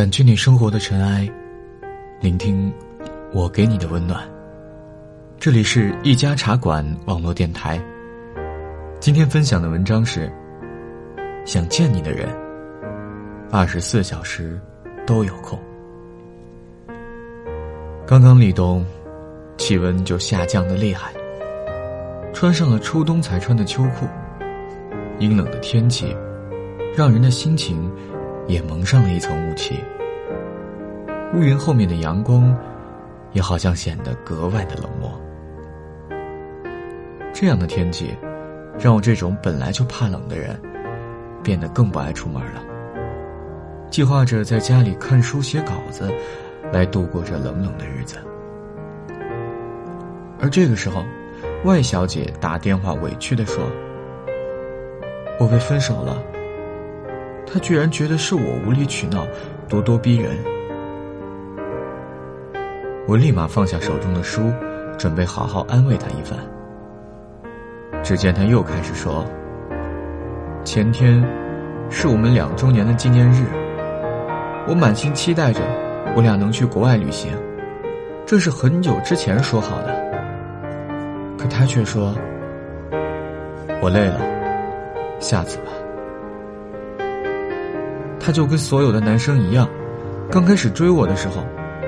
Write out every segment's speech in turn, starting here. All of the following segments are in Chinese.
掸去你生活的尘埃，聆听我给你的温暖。这里是一家茶馆网络电台。今天分享的文章是：想见你的人，二十四小时都有空。刚刚立冬，气温就下降的厉害。穿上了初冬才穿的秋裤，阴冷的天气，让人的心情也蒙上了一层雾气。乌云后面的阳光，也好像显得格外的冷漠。这样的天气，让我这种本来就怕冷的人，变得更不爱出门了。计划着在家里看书写稿子，来度过这冷冷的日子。而这个时候。外小姐打电话委屈的说：“我被分手了。”他居然觉得是我无理取闹、咄咄逼人。我立马放下手中的书，准备好好安慰他一番。只见他又开始说：“前天是我们两周年的纪念日，我满心期待着我俩能去国外旅行，这是很久之前说好的。”可他却说：“我累了，下次吧。”他就跟所有的男生一样，刚开始追我的时候，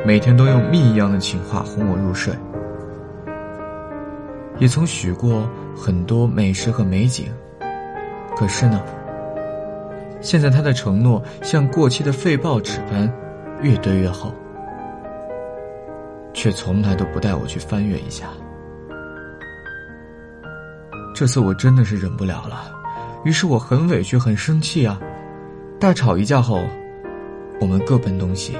每天都用蜜一样的情话哄我入睡，也曾许过很多美食和美景。可是呢，现在他的承诺像过期的废报纸般，越堆越厚，却从来都不带我去翻阅一下。这次我真的是忍不了了，于是我很委屈、很生气啊！大吵一架后，我们各奔东西。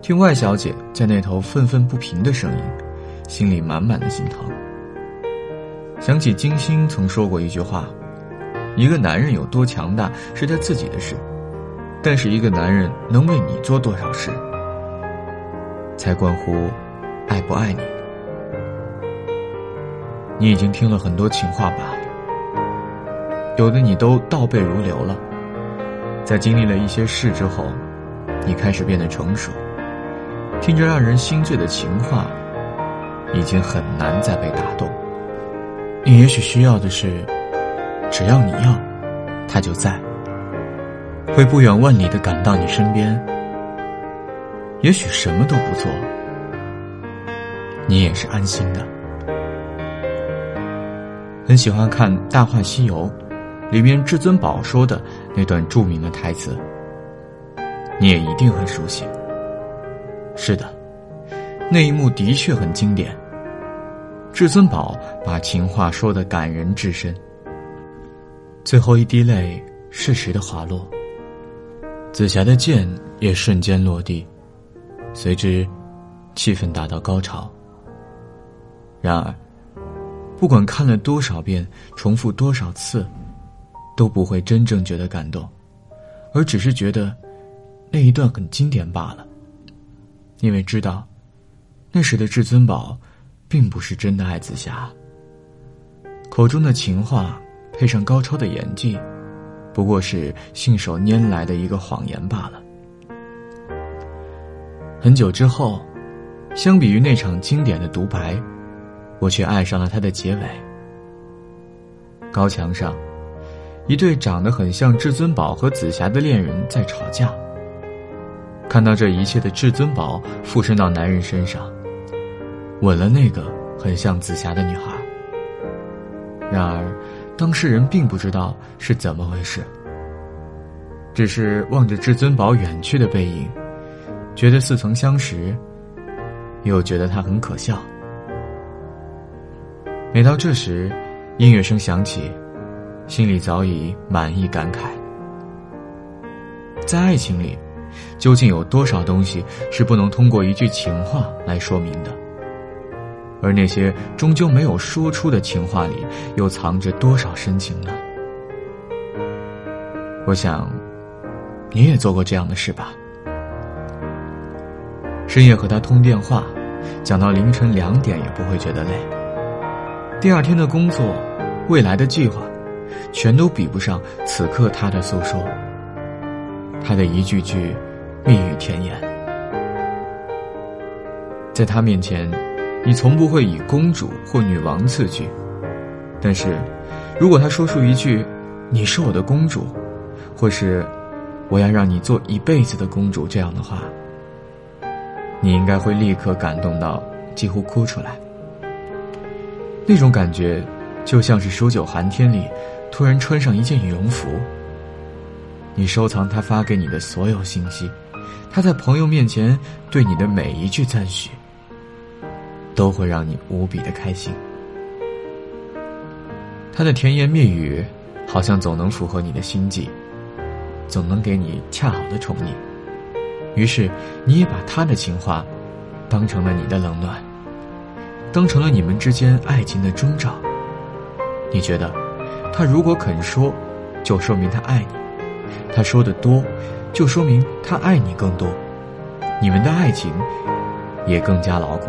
听外小姐在那头愤愤不平的声音，心里满满的心疼。想起金星曾说过一句话：“一个男人有多强大是他自己的事，但是一个男人能为你做多少事，才关乎爱不爱你。”你已经听了很多情话吧？有的你都倒背如流了。在经历了一些事之后，你开始变得成熟，听着让人心醉的情话，已经很难再被打动。你也许需要的是，只要你要，他就在，会不远万里的赶到你身边。也许什么都不做，你也是安心的。很喜欢看《大话西游》，里面至尊宝说的那段著名的台词，你也一定很熟悉。是的，那一幕的确很经典。至尊宝把情话说的感人至深，最后一滴泪适时的滑落，紫霞的剑也瞬间落地，随之，气氛达到高潮。然而。不管看了多少遍，重复多少次，都不会真正觉得感动，而只是觉得那一段很经典罢了。因为知道，那时的至尊宝并不是真的爱紫霞，口中的情话配上高超的演技，不过是信手拈来的一个谎言罢了。很久之后，相比于那场经典的独白。我却爱上了它的结尾。高墙上，一对长得很像至尊宝和紫霞的恋人在吵架。看到这一切的至尊宝附身到男人身上，吻了那个很像紫霞的女孩。然而，当事人并不知道是怎么回事，只是望着至尊宝远去的背影，觉得似曾相识，又觉得他很可笑。每到这时，音乐声响起，心里早已满意感慨。在爱情里，究竟有多少东西是不能通过一句情话来说明的？而那些终究没有说出的情话里，又藏着多少深情呢？我想，你也做过这样的事吧？深夜和他通电话，讲到凌晨两点也不会觉得累。第二天的工作，未来的计划，全都比不上此刻他的诉说。他的一句句蜜语甜言。在他面前，你从不会以公主或女王自居，但是，如果他说出一句“你是我的公主”，或是“我要让你做一辈子的公主”这样的话，你应该会立刻感动到几乎哭出来。那种感觉，就像是数九寒天里突然穿上一件羽绒服。你收藏他发给你的所有信息，他在朋友面前对你的每一句赞许。都会让你无比的开心。他的甜言蜜语，好像总能符合你的心计，总能给你恰好的宠溺。于是，你也把他的情话，当成了你的冷暖，当成了你们之间爱情的征兆。你觉得，他如果肯说，就说明他爱你；他说的多，就说明他爱你更多。你们的爱情，也更加牢固。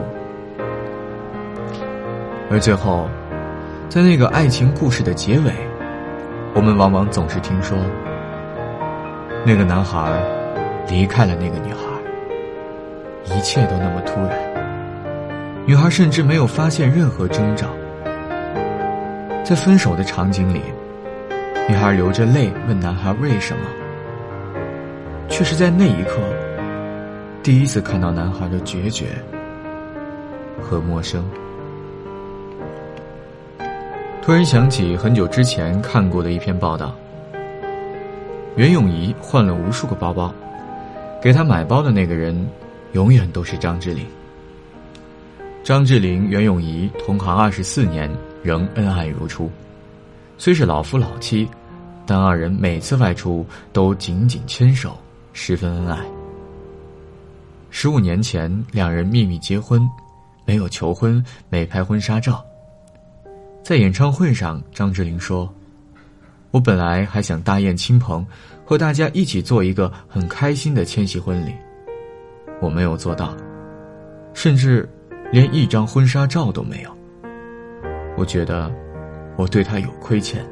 而最后，在那个爱情故事的结尾，我们往往总是听说，那个男孩离开了那个女孩，一切都那么突然，女孩甚至没有发现任何征兆。在分手的场景里，女孩流着泪问男孩为什么，却是在那一刻，第一次看到男孩的决绝和陌生。突然想起很久之前看过的一篇报道，袁咏仪换了无数个包包，给她买包的那个人，永远都是张智霖。张智霖、袁咏仪同行二十四年，仍恩爱如初。虽是老夫老妻，但二人每次外出都紧紧牵手，十分恩爱。十五年前，两人秘密结婚，没有求婚，没拍婚纱照。在演唱会上，张智霖说：“我本来还想大宴亲朋，和大家一起做一个很开心的千禧婚礼，我没有做到，甚至连一张婚纱照都没有。我觉得我对他有亏欠，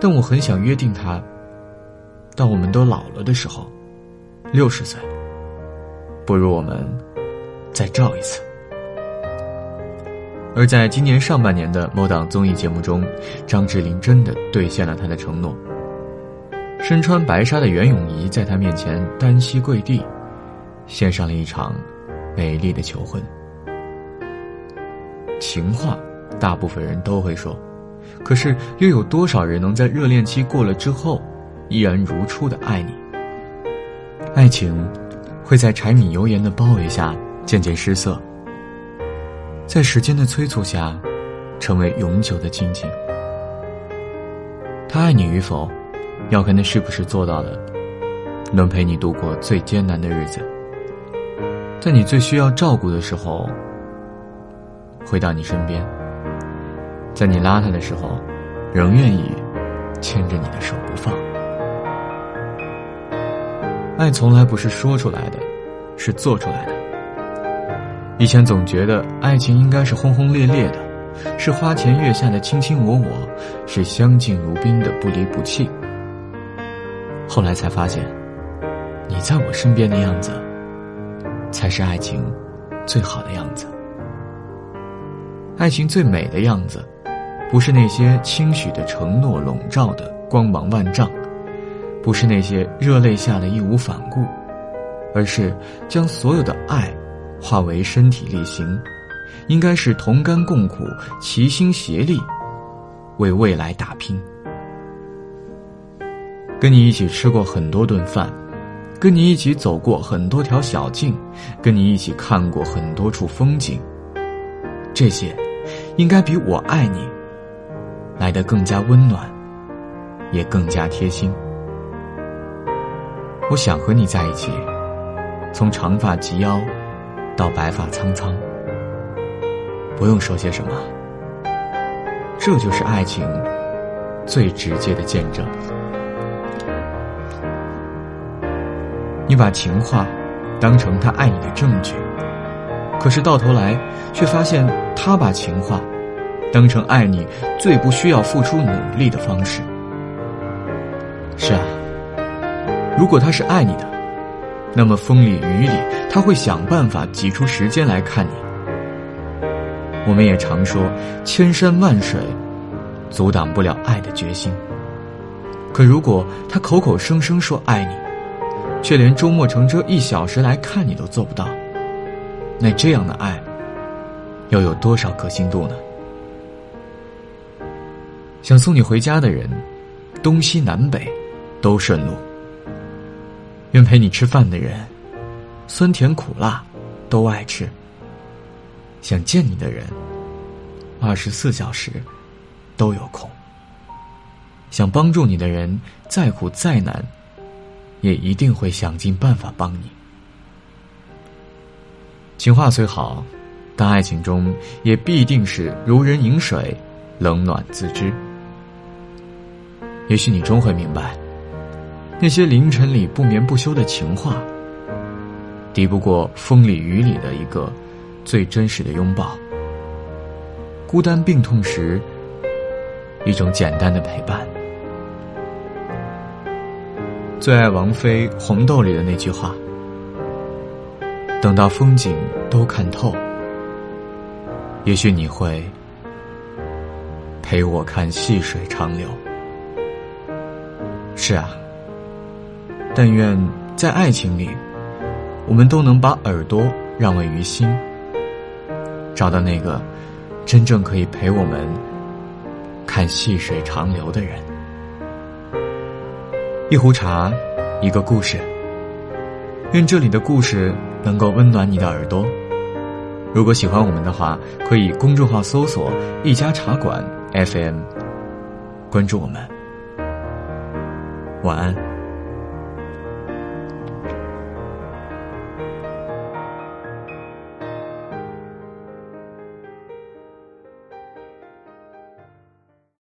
但我很想约定他，当我们都老了的时候，六十岁，不如我们再照一次。”而在今年上半年的某档综艺节目中，张智霖真的兑现了他的承诺。身穿白纱的袁咏仪在他面前单膝跪地，献上了一场美丽的求婚。情话，大部分人都会说，可是又有多少人能在热恋期过了之后，依然如初的爱你？爱情，会在柴米油盐的包围下渐渐失色。在时间的催促下，成为永久的亲情。他爱你与否，要看他是不是做到了，能陪你度过最艰难的日子，在你最需要照顾的时候，回到你身边，在你邋遢的时候，仍愿意牵着你的手不放。爱从来不是说出来的，是做出来的。以前总觉得爱情应该是轰轰烈烈的，是花前月下的卿卿我我，是相敬如宾的不离不弃。后来才发现，你在我身边的样子，才是爱情最好的样子。爱情最美的样子，不是那些轻许的承诺笼罩的光芒万丈，不是那些热泪下的义无反顾，而是将所有的爱。化为身体力行，应该是同甘共苦、齐心协力，为未来打拼。跟你一起吃过很多顿饭，跟你一起走过很多条小径，跟你一起看过很多处风景。这些，应该比我爱你来得更加温暖，也更加贴心。我想和你在一起，从长发及腰。到白发苍苍，不用说些什么，这就是爱情最直接的见证。你把情话当成他爱你的证据，可是到头来却发现他把情话当成爱你最不需要付出努力的方式。是啊，如果他是爱你的，那么风里雨里，他会想办法挤出时间来看你。我们也常说，千山万水，阻挡不了爱的决心。可如果他口口声声说爱你，却连周末乘车一小时来看你都做不到，那这样的爱，又有多少可信度呢？想送你回家的人，东西南北都顺路；愿陪你吃饭的人，酸甜苦辣都爱吃；想见你的人，二十四小时都有空。想帮助你的人，再苦再难，也一定会想尽办法帮你。情话虽好，但爱情中也必定是如人饮水，冷暖自知。也许你终会明白，那些凌晨里不眠不休的情话，敌不过风里雨里的一个最真实的拥抱。孤单病痛时，一种简单的陪伴。最爱王菲《红豆》里的那句话：“等到风景都看透，也许你会陪我看细水长流。”是啊，但愿在爱情里，我们都能把耳朵让位于心，找到那个真正可以陪我们看细水长流的人。一壶茶，一个故事。愿这里的故事能够温暖你的耳朵。如果喜欢我们的话，可以公众号搜索“一家茶馆 FM”，关注我们。晚安。